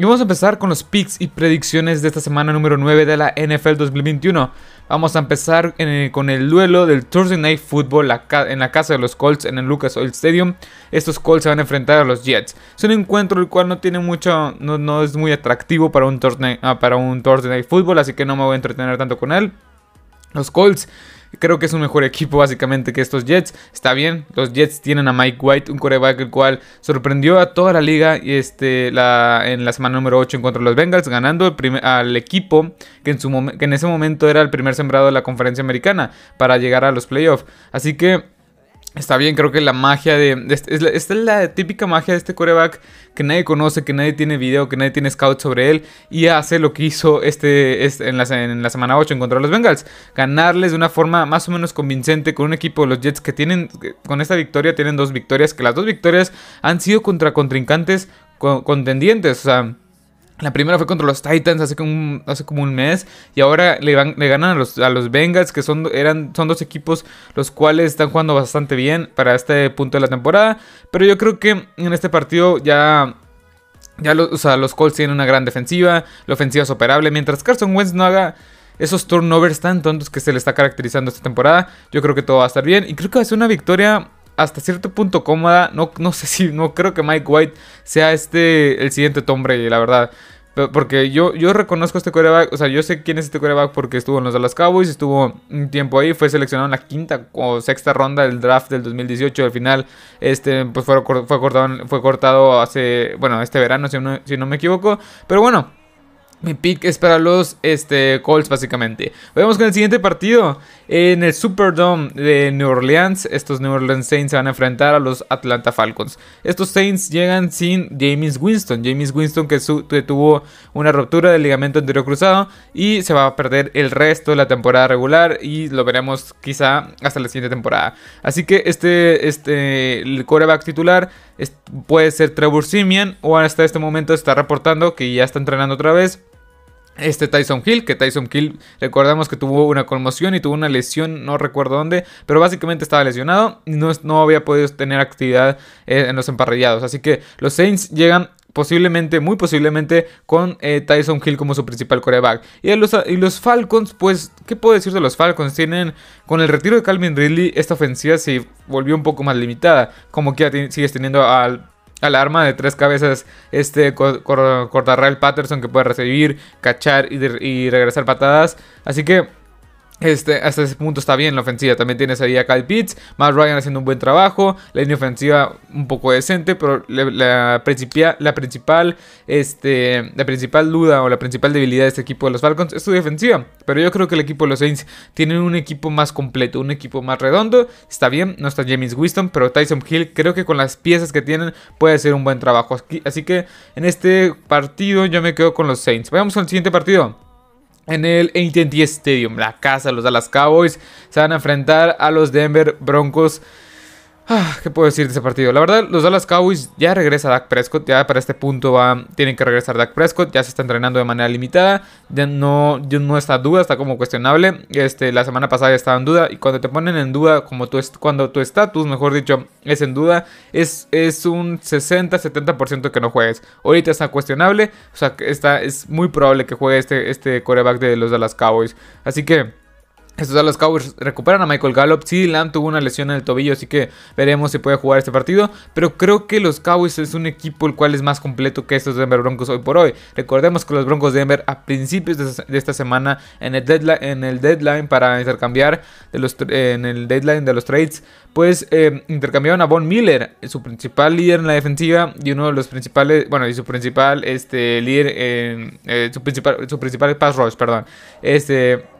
Y vamos a empezar con los picks y predicciones de esta semana número 9 de la NFL 2021. Vamos a empezar con el duelo del Thursday Night Football en la casa de los Colts en el Lucas Oil Stadium. Estos Colts se van a enfrentar a los Jets. Es un encuentro el cual no tiene mucho, no, es muy atractivo para un, ah, para un Thursday Night Football, así que no me voy a entretener tanto con él. Los Colts Creo que es un mejor equipo básicamente que estos Jets. Está bien, los Jets tienen a Mike White, un coreback el cual sorprendió a toda la liga y este, la, en la semana número 8 en contra de los Bengals, ganando al equipo que en, su que en ese momento era el primer sembrado de la conferencia americana para llegar a los playoffs. Así que Está bien, creo que la magia de... Este, esta es la típica magia de este coreback que nadie conoce, que nadie tiene video, que nadie tiene scout sobre él. Y hace lo que hizo este, este en, la, en, la, semana 8 en contra de los Bengals. Ganarles de una forma más o menos convincente con un equipo de los Jets que tienen... Con esta victoria tienen dos victorias. Que las dos victorias han sido contra contrincantes contendientes. O sea... La primera fue contra los Titans hace como un, hace como un mes. Y ahora le, le ganan a los, a los Bengals, que son, eran, son dos equipos los cuales están jugando bastante bien para este punto de la temporada. Pero yo creo que en este partido ya. Ya los, los Colts tienen una gran defensiva. La ofensiva es operable. Mientras Carson Wentz no haga esos turnovers tan tontos que se le está caracterizando esta temporada. Yo creo que todo va a estar bien. Y creo que va a ser una victoria hasta cierto punto cómoda. No, no sé si, no creo que Mike White sea este el siguiente Tom Brady, la verdad. Porque yo, yo reconozco este coreback, o sea, yo sé quién es este coreback porque estuvo en los Dallas Cowboys, estuvo un tiempo ahí, fue seleccionado en la quinta o sexta ronda del draft del 2018. Al final, este, pues fue, fue, cortado, fue cortado hace, bueno, este verano, si no, si no me equivoco. Pero bueno, mi pick es para los este, Colts, básicamente. Vamos con el siguiente partido. En el Superdome de New Orleans, estos New Orleans Saints se van a enfrentar a los Atlanta Falcons. Estos Saints llegan sin James Winston. James Winston que, tuvo una ruptura del ligamento anterior cruzado y se va a perder el resto de la temporada regular y lo veremos quizá hasta la siguiente temporada. Así que este, este el quarterback titular puede ser Trevor Simeon o hasta este momento está reportando que ya está entrenando otra vez este Tyson Hill, que Tyson Hill recordamos que tuvo una conmoción y tuvo una lesión, no recuerdo dónde, pero básicamente estaba lesionado y no, no había podido tener actividad eh, en los emparrillados. Así que los Saints llegan posiblemente, muy posiblemente, con eh, Tyson Hill como su principal coreback. Y los, y los Falcons, pues, ¿qué puedo decir de los Falcons? Tienen, con el retiro de Calvin Ridley, esta ofensiva se volvió un poco más limitada. Como que sigues teniendo al al arma de tres cabezas, este Cordarrell Patterson que puede recibir, cachar y regresar patadas. Así que este, hasta ese punto está bien la ofensiva. También tienes ahí a Kyle Pitts, Matt Ryan haciendo un buen trabajo. La línea ofensiva un poco decente, pero la, principal, la, principal, este, la principal duda o la principal debilidad de este equipo de los Falcons es su defensiva. Pero yo creo que el equipo de los Saints tiene un equipo más completo, un equipo más redondo. Está bien, no está James Winston, pero Tyson Hill creo que con las piezas que tienen puede hacer un buen trabajo. Así que en este partido yo me quedo con los Saints. Vamos al siguiente partido en el AT&T Stadium, la casa de los Dallas Cowboys, se van a enfrentar a los Denver Broncos. Ah, ¿Qué puedo decir de ese partido? La verdad, los Dallas Cowboys ya regresa Dak Prescott. Ya para este punto va, tienen que regresar Dak Prescott. Ya se está entrenando de manera limitada. Ya no, no está duda, está como cuestionable. Este, la semana pasada ya estaba en duda. Y cuando te ponen en duda, como tu, cuando tu estatus, mejor dicho, es en duda, es, es un 60-70% que no juegues. Ahorita está cuestionable. O sea, está, es muy probable que juegue este, este coreback de los Dallas Cowboys. Así que. Estos Dallas Cowboys recuperan a Michael Gallup. Sí, Lamb tuvo una lesión en el tobillo, así que veremos si puede jugar este partido. Pero creo que los Cowboys es un equipo el cual es más completo que estos Denver Broncos hoy por hoy. Recordemos que los Broncos de Denver a principios de esta semana en el deadline, en el deadline para intercambiar en el deadline de los trades, pues eh, intercambiaron a Von Miller, su principal líder en la defensiva y uno de los principales, bueno, y su principal este líder, en eh, su principal, su principal pass rush, perdón, este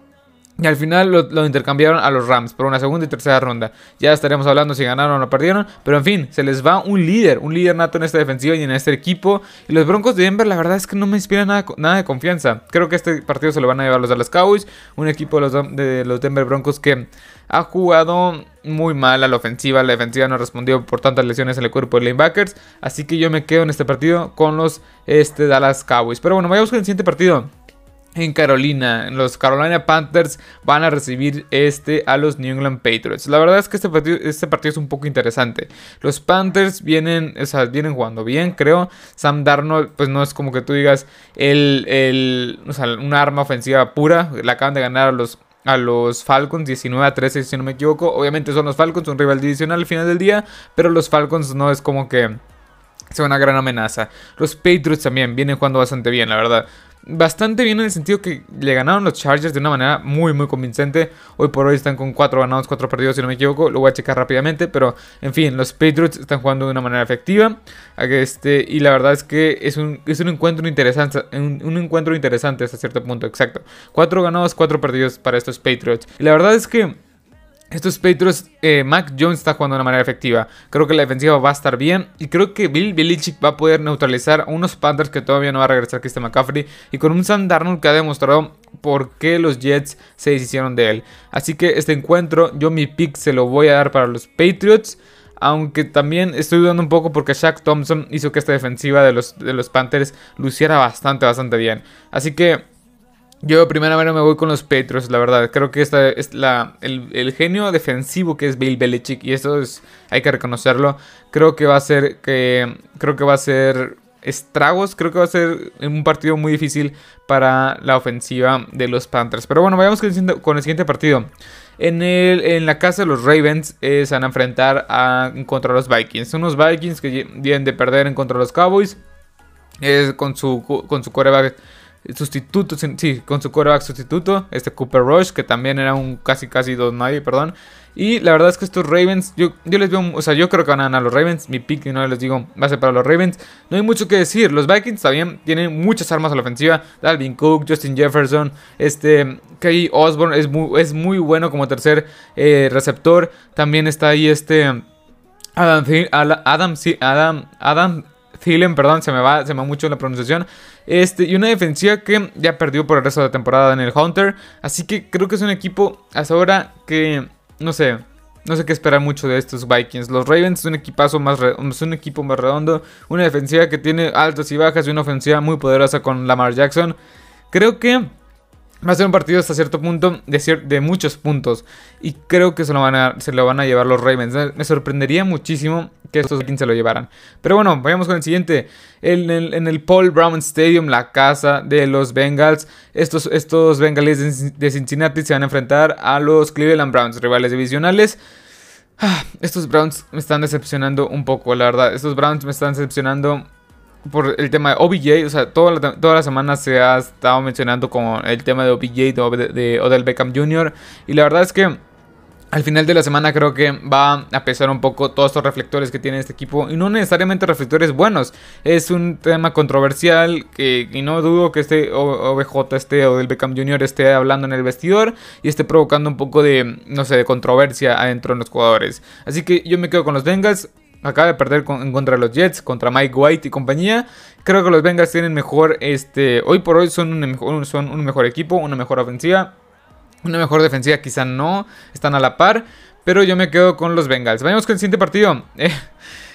y al final lo, intercambiaron a los Rams por una segunda y tercera ronda. Ya estaremos hablando si ganaron o perdieron. Pero en fin, se les va un líder, un líder nato en esta defensiva y en este equipo. Y los Broncos de Denver, la verdad es que no me inspiran nada, nada de confianza. Creo que este partido se lo van a llevar los Dallas Cowboys. Un equipo de los, de los Denver Broncos que ha jugado muy mal a la ofensiva. La defensiva no respondió por tantas lesiones en el cuerpo de linebackers. Así que yo me quedo en este partido con los este, Dallas Cowboys. Pero bueno, vayamos con el siguiente partido. En Carolina. Los Carolina Panthers van a recibir este a los New England Patriots. La verdad es que este partido, este partido es un poco interesante. Los Panthers vienen, o vienen jugando bien, creo. Sam Darnold, pues no es como que tú digas el, el o sea, una arma ofensiva pura. Le acaban de ganar a los a los Falcons 19 a 13 si no me equivoco. Obviamente son los Falcons, un rival divisional al final del día, pero los Falcons no es como que sea una gran amenaza. Los Patriots también vienen jugando bastante bien, la verdad bastante bien en el sentido que le ganaron los Chargers de una manera muy muy convincente. Hoy por hoy están con 4 ganados, 4 perdidos si no me equivoco. Lo voy a checar rápidamente, pero en fin, los Patriots están jugando de una manera efectiva. Este, y la verdad es que es un, es un encuentro interesante, un, un, encuentro interesante hasta cierto punto, exacto. 4 ganados, 4 perdidos para estos Patriots. Y la verdad es que estos Patriots, eh, Mac Jones está jugando de una manera efectiva. Creo que la defensiva va a estar bien. Y creo que Bill Belichick va a poder neutralizar a unos Panthers que todavía no va a regresar Christian McCaffrey. Y con un Sam Darnold que ha demostrado por qué los Jets se deshicieron de él. Así que este encuentro, yo mi pick se lo voy a dar para los Patriots. Aunque también estoy dudando un poco porque Shaq Thompson hizo que esta defensiva de los, de los Panthers luciera bastante, bastante bien. Así que yo primeramente me voy con los Petros, la verdad. Creo que esta es la, el, genio defensivo que es Bill Belichick y eso es, hay que reconocerlo. Creo que va a ser que creo que va a ser estragos. Creo que va a ser un partido muy difícil para la ofensiva de los Panthers. Pero bueno, vayamos con el, siguiente partido. En, el, en la casa de los Ravens eh, se van a enfrentar a, contra los Vikings. Unos Vikings que vienen de perder en contra los Cowboys. con su, con su coreback sustituto, sí, con su quarterback sustituto, este Cooper Rush, que también era un casi casi dos nadie, perdón. Y la verdad es que estos Ravens, yo, yo les veo, o sea, yo creo que van a ganar los Ravens. Mi pick, no les digo, va a ser para los Ravens. No hay mucho que decir. Los Vikings también tienen muchas armas a la ofensiva. Dalvin Cook, Justin Jefferson, este, Kay Osborne es muy, es muy bueno como tercer eh, receptor. También está ahí este Adam, Adam, Adam, Adam Thielen, perdón, se me va, se me va mucho la pronunciación. Este, y una defensiva que ya perdió por el resto de la temporada en el Hunter. Así que creo que es un equipo hasta ahora que, no sé, no sé qué esperar mucho de estos Vikings. Los Ravens es un equipazo más es un equipo más redondo, una defensiva que tiene altas y bajas y una ofensiva muy poderosa con Lamar Jackson. Creo que Va a ser un partido hasta cierto punto de, muchos puntos. Y creo que se lo, van a, se lo van a llevar los Ravens. Me sorprendería muchísimo que estos Vikings se lo llevaran. Pero bueno, vayamos con el siguiente. En el, en el Paul Brown Stadium, la casa de los Bengals. Estos, estos Bengals de Cincinnati se van a enfrentar a los Cleveland Browns, rivales divisionales. Ah, estos Browns me están decepcionando un poco, la verdad. Estos Browns me están decepcionando por el tema de OBJ, o sea, toda la, toda la semana se ha estado mencionando como el tema de OBJ, de, de Odell Beckham Jr. Y la verdad es que al final de la semana creo que va a pesar un poco todos estos reflectores que tiene este equipo. Y no necesariamente reflectores buenos. Es un tema controversial que, y no dudo que este OBJ esté o Beckham Jr. esté hablando en el vestidor. Y esté provocando un poco de, no sé, de controversia adentro de los jugadores. Así que yo me quedo con los Bengals. Acaba de perder contra los Jets, contra Mike White y compañía. Creo que los Bengals tienen mejor, este, hoy por hoy son un mejor, son un mejor equipo, una mejor ofensiva. Una mejor defensiva quizá no, están a la par. Pero yo me quedo con los Bengals. Vayamos con el siguiente partido. Eh,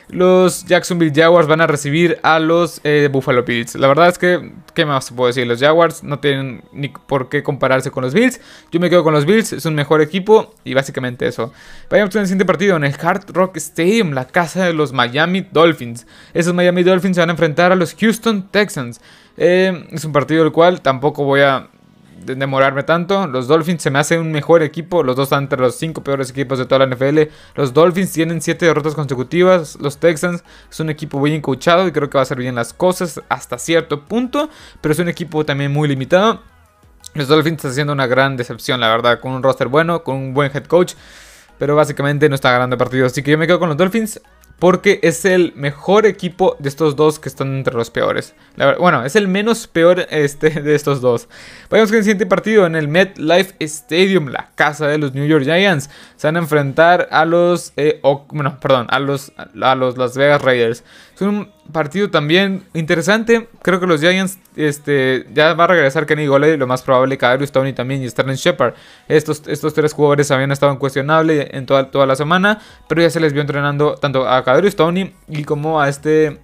los Jacksonville Jaguars van a recibir a los eh, Buffalo Bills. La verdad es que, ¿qué más puedo decir? Los Jaguars no tienen ni por qué compararse con los Bills. Yo me quedo con los Bills, es un mejor equipo y básicamente eso. Vayamos el siguiente partido en el Hard Rock Stadium, la casa de los Miami Dolphins. Esos Miami Dolphins se van a enfrentar a los Houston Texans. Eh, es un partido del cual tampoco voy a demorarme tanto. Los Dolphins se me hace un mejor equipo. Los dos están entre los cinco peores equipos de toda la NFL. Los Dolphins tienen siete derrotas consecutivas. Los Texans es un equipo muy encochado y creo que va a hacer bien las cosas hasta cierto punto. Pero es un equipo también muy limitado. Los Dolphins están haciendo una gran decepción, la verdad, con un roster bueno, con un buen head coach. Pero básicamente no está ganando partidos. Así que yo me quedo con los Dolphins porque es el mejor equipo de estos dos que están entre los peores. bueno, es el menos peor este, de estos dos. Vayamos con el siguiente partido en el MetLife Stadium, la casa de los New York Giants. Se van a enfrentar a los, eh, bueno, perdón, a los, a los Las Vegas Raiders. Es un partido también interesante. Creo que los Giants este, ya va a regresar Kenny Goley, lo más probable que Darius Tony también y Sterling Shepard. Estos, estos tres jugadores habían estado en cuestionable en toda, toda la semana, pero ya se les vio entrenando tanto a Kadarius Tony y como a este...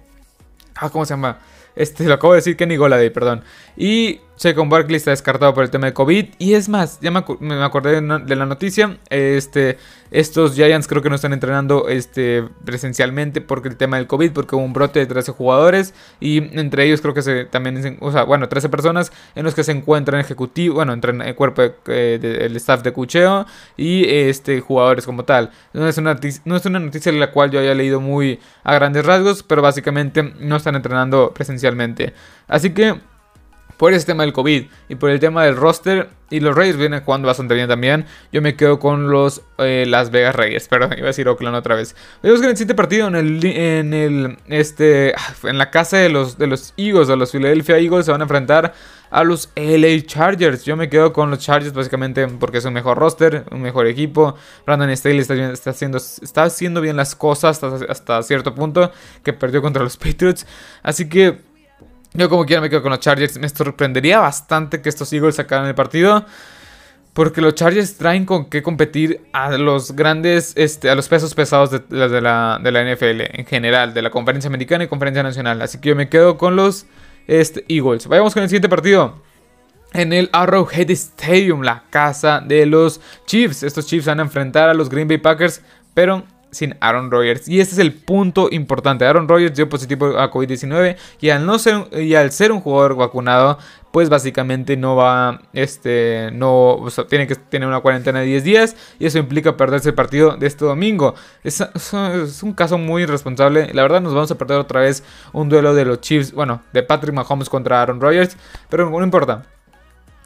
Ah, ¿Cómo se llama? Este, lo acabo de decir, Kenny Goladay, perdón. Y Saquon Barkley está descartado por el tema de COVID. Y es más, ya me, acordé de la noticia. Este, estos Giants creo que no están entrenando este, presencialmente porque el tema del COVID, porque hubo un brote de 13 jugadores. Y entre ellos creo que se, también, o sea, bueno, 13 personas en los que se encuentran ejecutivo, bueno, entre el cuerpo del staff de cucheo y este, jugadores como tal. No es, una noticia, no es una noticia la cual yo haya leído muy a grandes rasgos, pero básicamente no están entrenando presencialmente. Así que por ese tema del COVID y por el tema del roster. Y los Raiders vienen jugando bastante bien también. Yo me quedo con los eh, Las Vegas Raiders. Perdón, iba a decir Oakland otra vez. Vemos que en el siguiente partido, en el, en el este, en la casa de los, de los Eagles, de los Philadelphia Eagles, se van a enfrentar a los LA Chargers. Yo me quedo con los Chargers básicamente porque es un mejor roster, un mejor equipo. Brandon Staley está, está, haciendo, está haciendo bien las cosas hasta, hasta cierto punto que perdió contra los Patriots. Así que yo como quiera me quedo con los Chargers. Me sorprendería bastante que estos Eagles sacaran el partido. Porque los Chargers traen con qué competir a los grandes, este, a los pesos pesados de, la, NFL en general, de la conferencia americana y conferencia nacional. Así que yo me quedo con los este, Eagles. Vayamos con el siguiente partido. En el Arrowhead Stadium, la casa de los Chiefs. Estos Chiefs van a enfrentar a los Green Bay Packers, pero sin Aaron Rodgers. Y este es el punto importante. Aaron Rodgers dio positivo a COVID-19 y al no ser y al ser un jugador vacunado, pues básicamente no va este no tiene que tener una cuarentena de 10 días y eso implica perderse el partido de este domingo. Es, es, un caso muy irresponsable. La verdad nos vamos a perder otra vez un duelo de los Chiefs, bueno, de Patrick Mahomes contra Aaron Rodgers, pero no importa.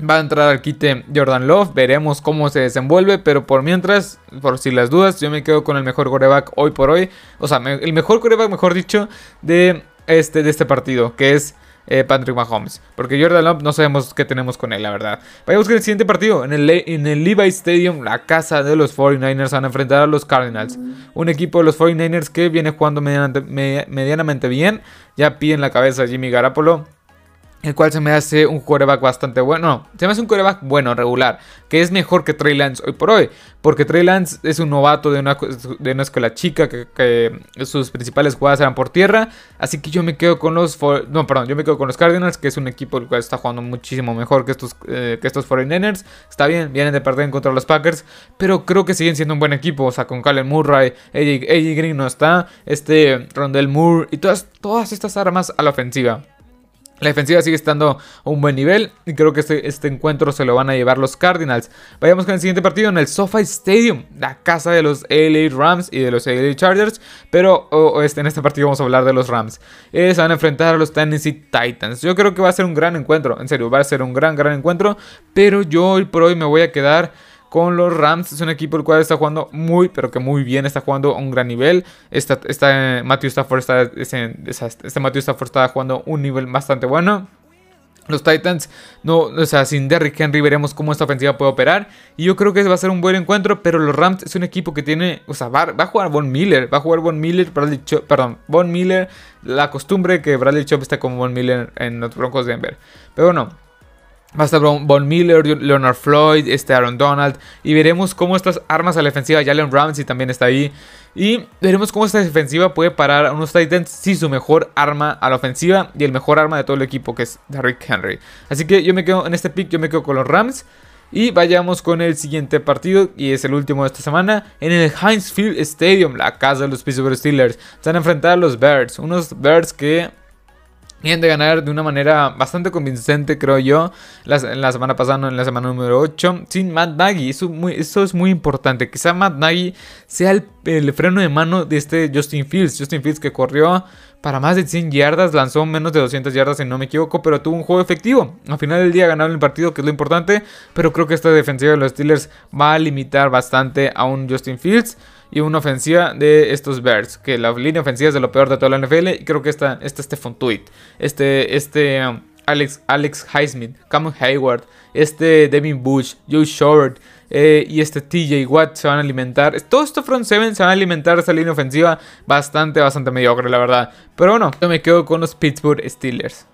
Va a entrar al quite Jordan Love, veremos cómo se desenvuelve, pero por mientras, por si las dudas, yo me quedo con el mejor coreback hoy por hoy. O sea, el mejor coreback, mejor dicho, de este, de este partido, que es eh, Patrick Mahomes. Porque Jordan Love no sabemos qué tenemos con él, la verdad. Vayamos con el siguiente partido. En el, en el Levi Stadium, la casa de los 49ers van a enfrentar a los Cardinals. Un equipo de los 49ers que viene jugando medianamente, medianamente bien. Ya pide en la cabeza Jimmy Garapolo el cual se me hace un coreback bastante bueno. No, se me hace un coreback bueno, regular, que es mejor que Trey Lance hoy por hoy, porque Trey Lance es un novato de una, de una escuela chica que, sus principales jugadas eran por tierra, así que yo me quedo con los no, perdón, yo me quedo con los Cardinals, que es un equipo el cual está jugando muchísimo mejor que estos eh, estos 49ers. Está bien, vienen de perder contra los Packers, pero creo que siguen siendo un buen equipo, o sea, con Calen Murray, AJ, Green no está, este Rondell Moore y todas todas estas armas a la ofensiva. La defensiva sigue estando a un buen nivel y creo que este, este, encuentro se lo van a llevar los Cardinals. Vayamos con el siguiente partido en el SoFi Stadium, la casa de los LA Rams y de los LA Chargers. Pero este, en este partido vamos a hablar de los Rams. Eh, se van a enfrentar a los Tennessee Titans. Yo creo que va a ser un gran encuentro, en serio, va a ser un gran, gran encuentro. Pero yo hoy por hoy me voy a quedar con los Rams. Es un equipo el cual está jugando muy, pero que muy bien. Está jugando a un gran nivel. Está, está, Matthew Stafford está, este Matthew Stafford está jugando un nivel bastante bueno. Los Titans, no, o sea, sin Derrick Henry veremos cómo esta ofensiva puede operar. Y yo creo que va a ser un buen encuentro, pero los Rams es un equipo que tiene, o sea, va, a jugar Von Miller, va a jugar Von Miller, Bradley Chop, perdón, Von Miller, la costumbre que Bradley Chop está como Von Miller en los Broncos de Denver. Pero bueno, Va a estar Von Miller, Leonard Floyd, este Aaron Donald. Y veremos cómo estas armas a la defensiva, Jalen Ramsey también está ahí. Y veremos cómo esta defensiva puede parar a unos Titans si su mejor arma a la ofensiva y el mejor arma de todo el equipo que es Derrick Henry. Así que yo me quedo en este pick, yo me quedo con los Rams. Y vayamos con el siguiente partido, y es el último de esta semana, en el Heinz Field Stadium, la casa de los Pittsburgh Steelers. Se van a a los Bears, unos Bears que Vienen de ganar de una manera bastante convincente, creo yo, la, semana pasada, en la semana número 8, sin Matt Nagy. Eso, es muy importante. Quizá Matt Nagy sea el, freno de mano de este Justin Fields. Justin Fields que corrió para más de 100 yardas, lanzó menos de 200 yardas, si no me equivoco, pero tuvo un juego efectivo. Al final del día ganaron el partido, que es lo importante, pero creo que esta defensiva de los Steelers va a limitar bastante a un Justin Fields y una ofensiva de estos Bears. Que la línea ofensiva es de lo peor de toda la NFL. Y creo que está, este Stephon Tuitt, este, este um, Alex, Alex Highsmith, Cameron Hayward, este Devin Bush, Joe Short eh, y este TJ Watt se van a alimentar. Todo esto front seven se van a alimentar esa línea ofensiva bastante, bastante mediocre, la verdad. Pero bueno, yo me quedo con los Pittsburgh Steelers.